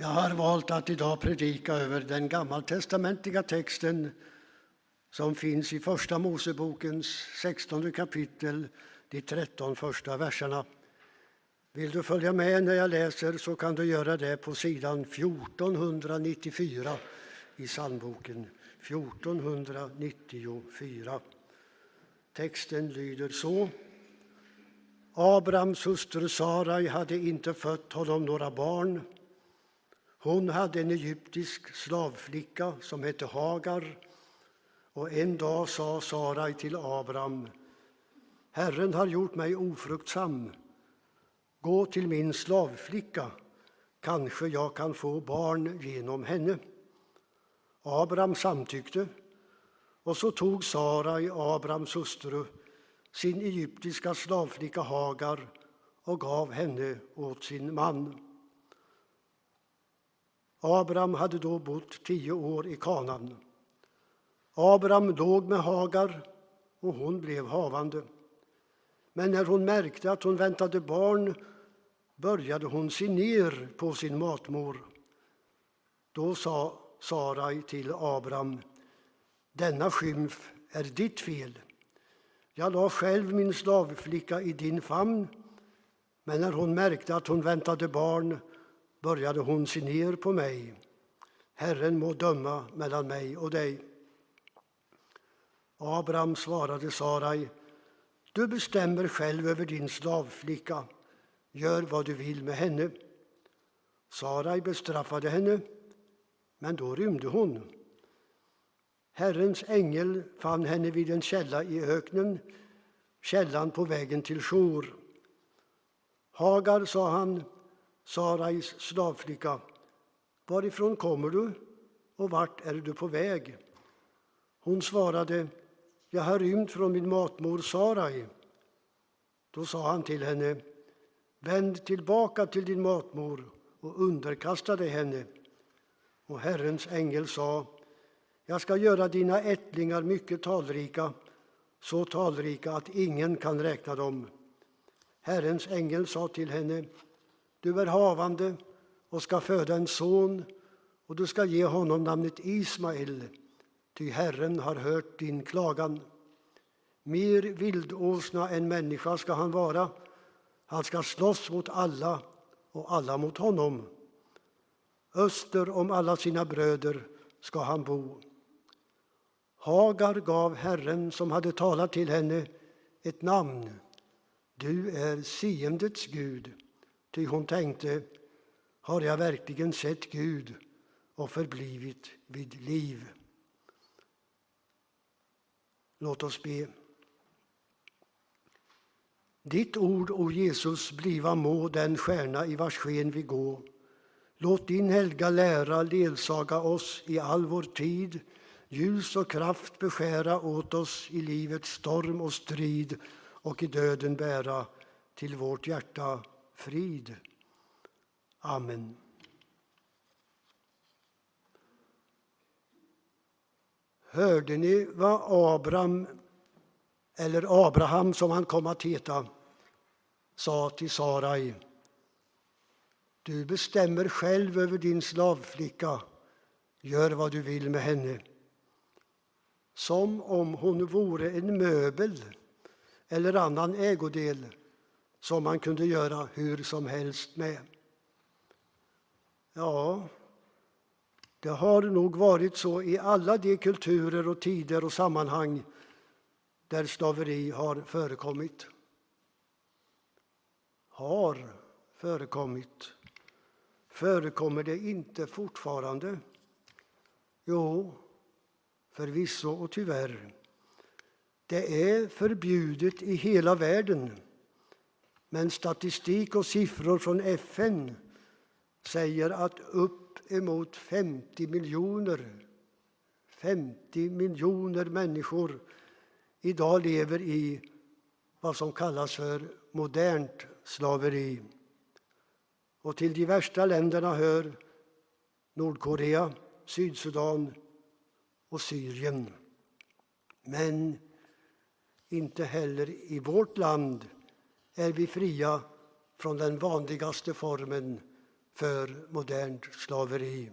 Jag har valt att idag predika över den gammaltestamentliga texten som finns i Första Mosebokens 16 kapitel, de 13 första verserna. Vill du följa med när jag läser så kan du göra det på sidan 1494 i psalmboken. 1494. Texten lyder så. Abrams hustru Sarai hade inte fött honom några barn hon hade en egyptisk slavflicka som hette Hagar och en dag sa Sarai till Abraham Herren har gjort mig ofruktsam. Gå till min slavflicka, kanske jag kan få barn genom henne. Abraham samtyckte, och så tog Sarai, Abrahams hustru, sin egyptiska slavflicka Hagar och gav henne åt sin man. Abraham hade då bott tio år i Kanaan. Abraham låg med Hagar och hon blev havande. Men när hon märkte att hon väntade barn började hon se ner på sin matmor. Då sa Sarai till Abraham, denna skymf är ditt fel. Jag la själv min slavflicka i din famn, men när hon märkte att hon väntade barn började hon se ner på mig. Herren må döma mellan mig och dig. Abraham svarade Sarai, du bestämmer själv över din slavflicka. Gör vad du vill med henne. Sarai bestraffade henne, men då rymde hon. Herrens ängel fann henne vid en källa i öknen, källan på vägen till Shur. Hagar, sa han, Sarais slavflicka, varifrån kommer du och vart är du på väg? Hon svarade, jag har rymt från min matmor Sarai. Då sa han till henne, vänd tillbaka till din matmor och underkasta dig henne. Och Herrens ängel sa, jag ska göra dina ättlingar mycket talrika, så talrika att ingen kan räkna dem. Herrens ängel sa till henne, du är havande och ska föda en son och du ska ge honom namnet Ismael, ty Herren har hört din klagan. Mer vildåsna än människa ska han vara. Han ska slåss mot alla och alla mot honom. Öster om alla sina bröder ska han bo. Hagar gav Herren som hade talat till henne ett namn. Du är siendets Gud. Ty hon tänkte, har jag verkligen sett Gud och förblivit vid liv? Låt oss be. Ditt ord, o Jesus, bliva må den stjärna i vars sken vi gå. Låt din helga lära ledsaga oss i all vår tid, ljus och kraft beskära åt oss i livets storm och strid och i döden bära till vårt hjärta frid. Amen. Hörde ni vad Abraham, eller Abraham som han kom att heta, sa till Sarai? Du bestämmer själv över din slavflicka, gör vad du vill med henne. Som om hon vore en möbel eller annan ägodel som man kunde göra hur som helst med. Ja, det har nog varit så i alla de kulturer och tider och sammanhang där slaveri har förekommit. Har förekommit. Förekommer det inte fortfarande? Jo, förvisso och tyvärr. Det är förbjudet i hela världen. Men statistik och siffror från FN säger att upp emot 50 miljoner 50 miljoner människor idag lever i vad som kallas för modernt slaveri. Och till de värsta länderna hör Nordkorea, Sydsudan och Syrien. Men inte heller i vårt land är vi fria från den vanligaste formen för modernt slaveri.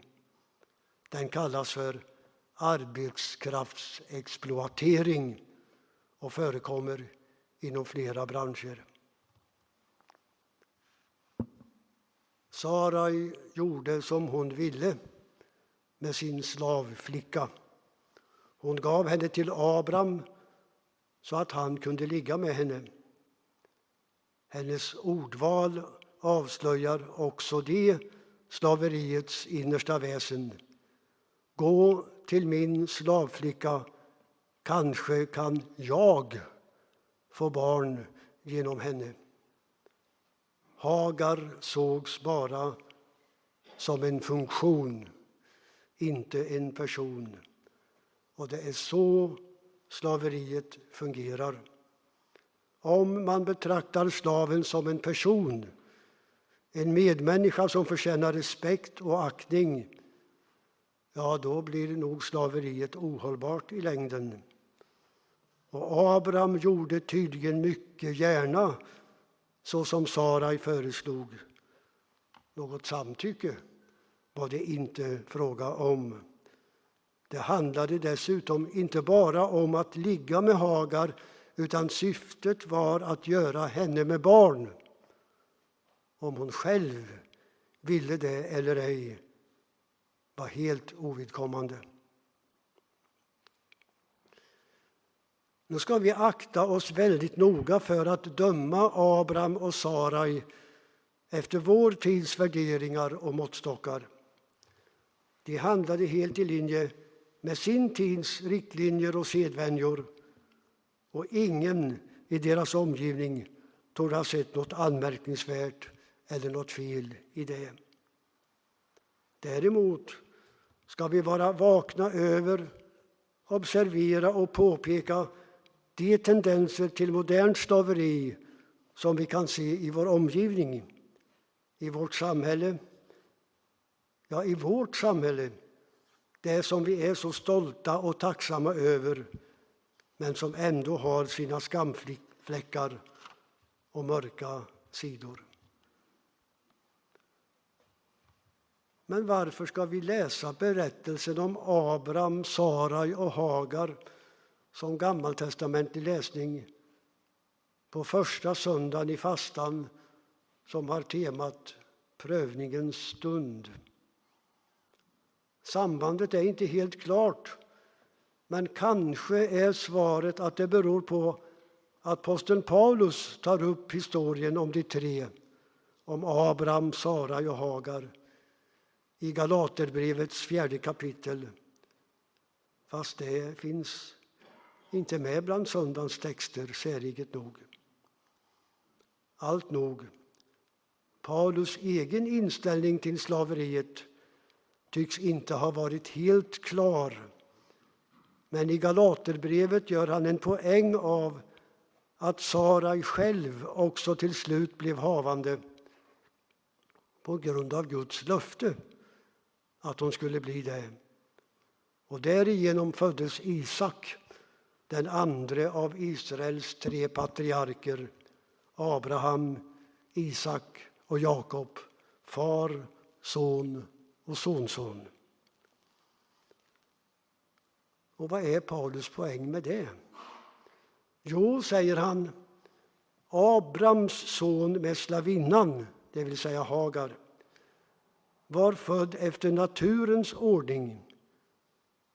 Den kallas för arbetskraftsexploatering och förekommer inom flera branscher. Sarai gjorde som hon ville med sin slavflicka. Hon gav henne till Abram så att han kunde ligga med henne. Hennes ordval avslöjar också det slaveriets innersta väsen. Gå till min slavflicka, kanske kan jag få barn genom henne. Hagar sågs bara som en funktion, inte en person. Och det är så slaveriet fungerar. Om man betraktar slaven som en person, en medmänniska som förtjänar respekt och aktning, ja, då blir nog slaveriet ohållbart i längden. Och Abraham gjorde tydligen mycket gärna så som Sarai föreslog. Något samtycke var det inte fråga om. Det handlade dessutom inte bara om att ligga med Hagar utan syftet var att göra henne med barn. Om hon själv ville det eller ej var helt ovidkommande. Nu ska vi akta oss väldigt noga för att döma Abraham och Sarai efter vår tids värderingar och måttstockar. De handlade helt i linje med sin tids riktlinjer och sedvänjor och ingen i deras omgivning torde ha sett något anmärkningsvärt eller något fel i det. Däremot ska vi vara vakna över, observera och påpeka de tendenser till modernt slaveri som vi kan se i vår omgivning, i vårt samhälle, ja, i vårt samhälle, det som vi är så stolta och tacksamma över men som ändå har sina skamfläckar och mörka sidor. Men varför ska vi läsa berättelsen om Abraham, Sarai och Hagar som gammaltestamentlig läsning på första söndagen i fastan som har temat prövningens stund. Sambandet är inte helt klart, men kanske är svaret att det beror på att posten Paulus tar upp historien om de tre, om Abraham, Sara och Hagar i Galaterbrevets fjärde kapitel. Fast det finns inte med bland söndagens texter, säriget nog. Allt nog, Paulus egen inställning till slaveriet tycks inte ha varit helt klar. Men i Galaterbrevet gör han en poäng av att Sarai själv också till slut blev havande på grund av Guds löfte att hon skulle bli det. Och därigenom föddes Isak den andre av Israels tre patriarker Abraham, Isak och Jakob, far, son och sonson. Och vad är Paulus poäng med det? Jo, säger han, Abrams son med slavinnan, det vill säga Hagar, var född efter naturens ordning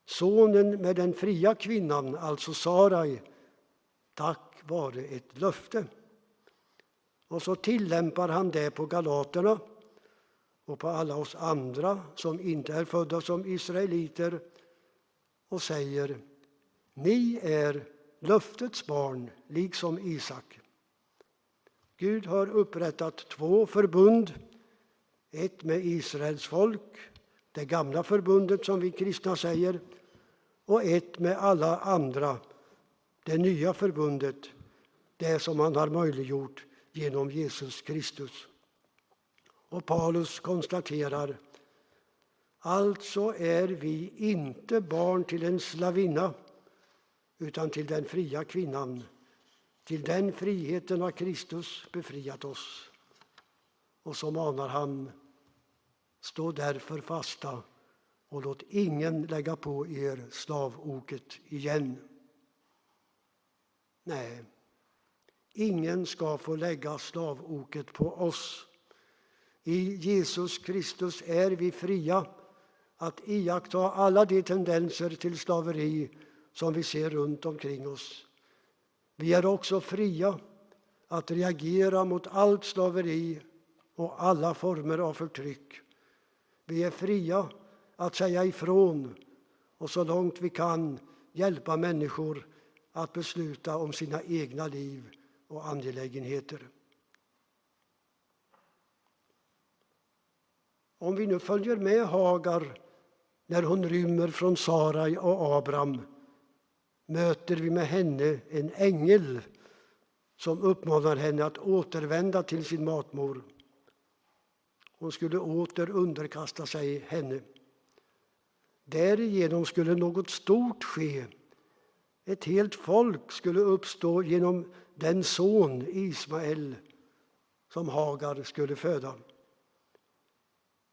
Sonen med den fria kvinnan, alltså Sarai, tack vare ett löfte. Och så tillämpar han det på galaterna och på alla oss andra som inte är födda som israeliter och säger ni är löftets barn, liksom Isak. Gud har upprättat två förbund, ett med Israels folk, det gamla förbundet som vi kristna säger, och ett med alla andra, det nya förbundet, det som han har möjliggjort genom Jesus Kristus. Och Paulus konstaterar Alltså är vi inte barn till en slavinna utan till den fria kvinnan. Till den friheten har Kristus befriat oss. Och så manar han Stå därför fasta och låt ingen lägga på er slavoket igen. Nej, ingen ska få lägga slavoket på oss. I Jesus Kristus är vi fria att iaktta alla de tendenser till slaveri som vi ser runt omkring oss. Vi är också fria att reagera mot allt slaveri och alla former av förtryck. Vi är fria att säga ifrån och så långt vi kan hjälpa människor att besluta om sina egna liv och angelägenheter. Om vi nu följer med Hagar när hon rymmer från Sarai och Abram möter vi med henne en ängel som uppmanar henne att återvända till sin matmor. Hon skulle åter underkasta sig henne. Därigenom skulle något stort ske. Ett helt folk skulle uppstå genom den son, Ismael, som Hagar skulle föda.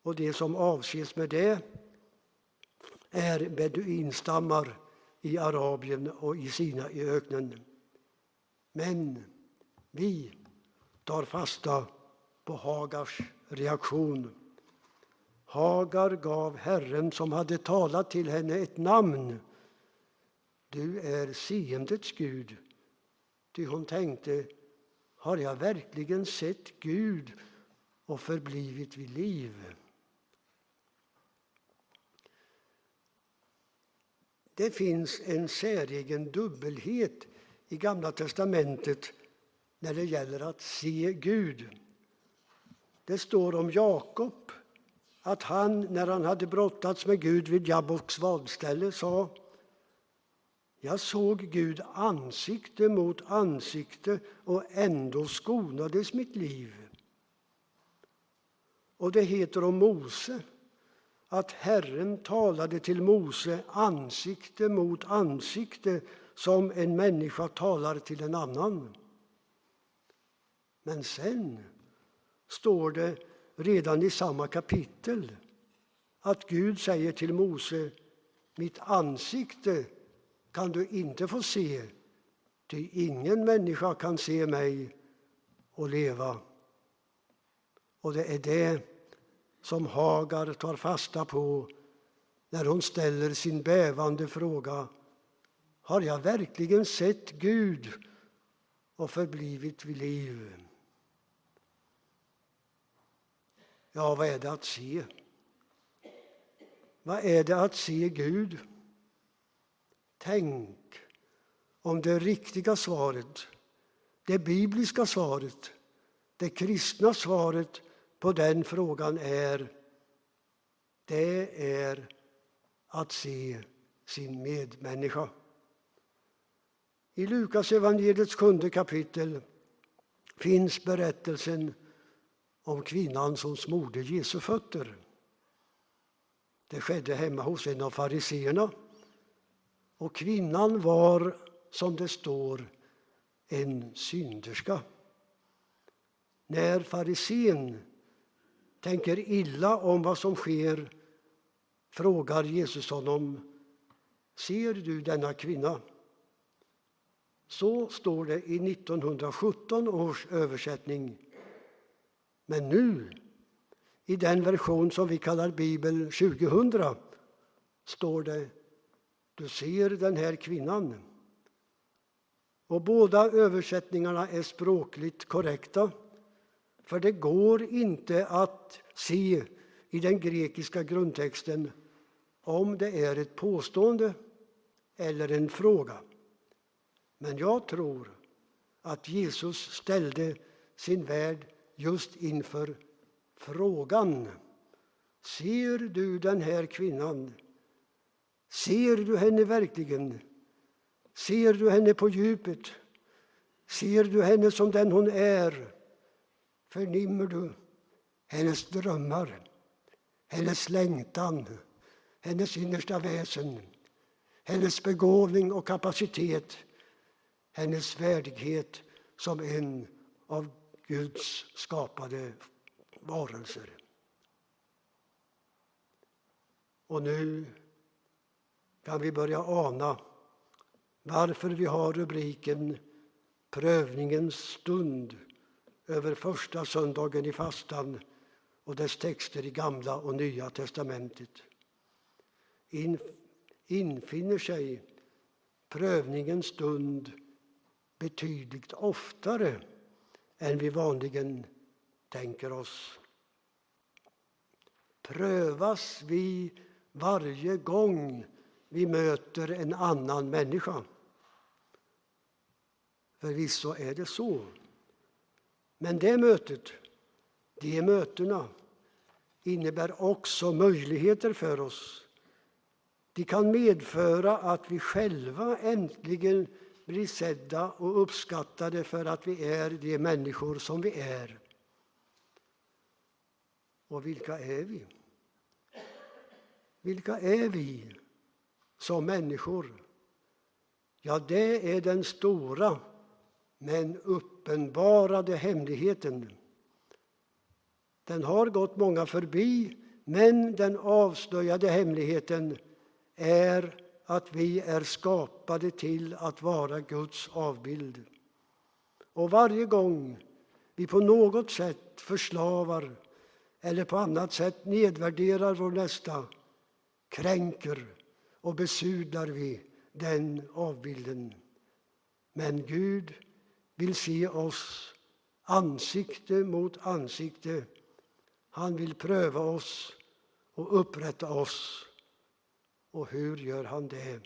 Och det som avses med det är beduinstammar i Arabien och i Sina i öknen. Men vi tar fasta på Hagars reaktion. Hagar gav Herren som hade talat till henne ett namn. Du är seendets Gud. Ty hon tänkte, har jag verkligen sett Gud och förblivit vid liv? Det finns en säregen dubbelhet i Gamla testamentet när det gäller att se Gud. Det står om Jakob att han, när han hade brottats med Gud vid Jabboks vadställe, sa jag såg Gud ansikte mot ansikte och ändå skonades mitt liv. Och det heter om Mose att Herren talade till Mose ansikte mot ansikte som en människa talar till en annan. Men sen står det redan i samma kapitel att Gud säger till Mose mitt ansikte kan du inte få se, ty ingen människa kan se mig och leva. Och det är det som Hagar tar fasta på när hon ställer sin bävande fråga. Har jag verkligen sett Gud och förblivit vid liv? Ja, vad är det att se? Vad är det att se Gud? Tänk om det riktiga svaret, det bibliska svaret, det kristna svaret på den frågan är det är att se sin medmänniska. I Lukas evangeliets sjunde kapitel finns berättelsen om kvinnan som smorde Jesu fötter. Det skedde hemma hos en av fariseerna. Och kvinnan var, som det står, en synderska. När farisén tänker illa om vad som sker frågar Jesus honom Ser du denna kvinna? Så står det i 1917 års översättning. Men nu, i den version som vi kallar Bibel 2000, står det Du ser den här kvinnan. Och båda översättningarna är språkligt korrekta. För det går inte att se i den grekiska grundtexten om det är ett påstående eller en fråga. Men jag tror att Jesus ställde sin värld just inför frågan. Ser du den här kvinnan? Ser du henne verkligen? Ser du henne på djupet? Ser du henne som den hon är? Förnimmer du hennes drömmar, hennes längtan, hennes innersta väsen, hennes begåvning och kapacitet, hennes värdighet som en av Guds skapade varelser. Och nu kan vi börja ana varför vi har rubriken Prövningens stund över första söndagen i fastan och dess texter i Gamla och Nya testamentet. In, infinner sig prövningens stund betydligt oftare än vi vanligen tänker oss. Prövas vi varje gång vi möter en annan människa? Förvisso är det så. Men det mötet, de mötena, innebär också möjligheter för oss. De kan medföra att vi själva äntligen blir sedda och uppskattade för att vi är de människor som vi är. Och vilka är vi? Vilka är vi som människor? Ja, det är den stora men uppenbarade hemligheten. Den har gått många förbi, men den avslöjade hemligheten är att vi är skapade till att vara Guds avbild. Och varje gång vi på något sätt förslavar eller på annat sätt nedvärderar vår nästa kränker och besudlar vi den avbilden. Men Gud vill se oss ansikte mot ansikte. Han vill pröva oss och upprätta oss. Och hur gör han det?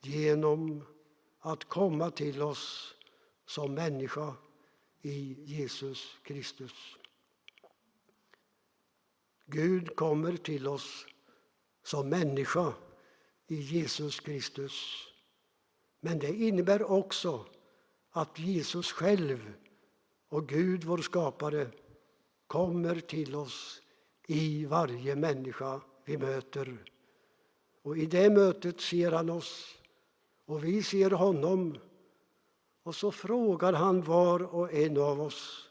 Genom att komma till oss som människa i Jesus Kristus. Gud kommer till oss som människa i Jesus Kristus. Men det innebär också att Jesus själv och Gud, vår skapare, kommer till oss i varje människa vi möter. Och i det mötet ser han oss och vi ser honom. Och så frågar han var och en av oss.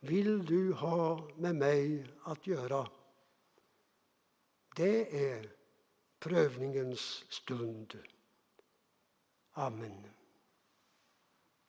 Vill du ha med mig att göra? Det är prövningens stund. Amen.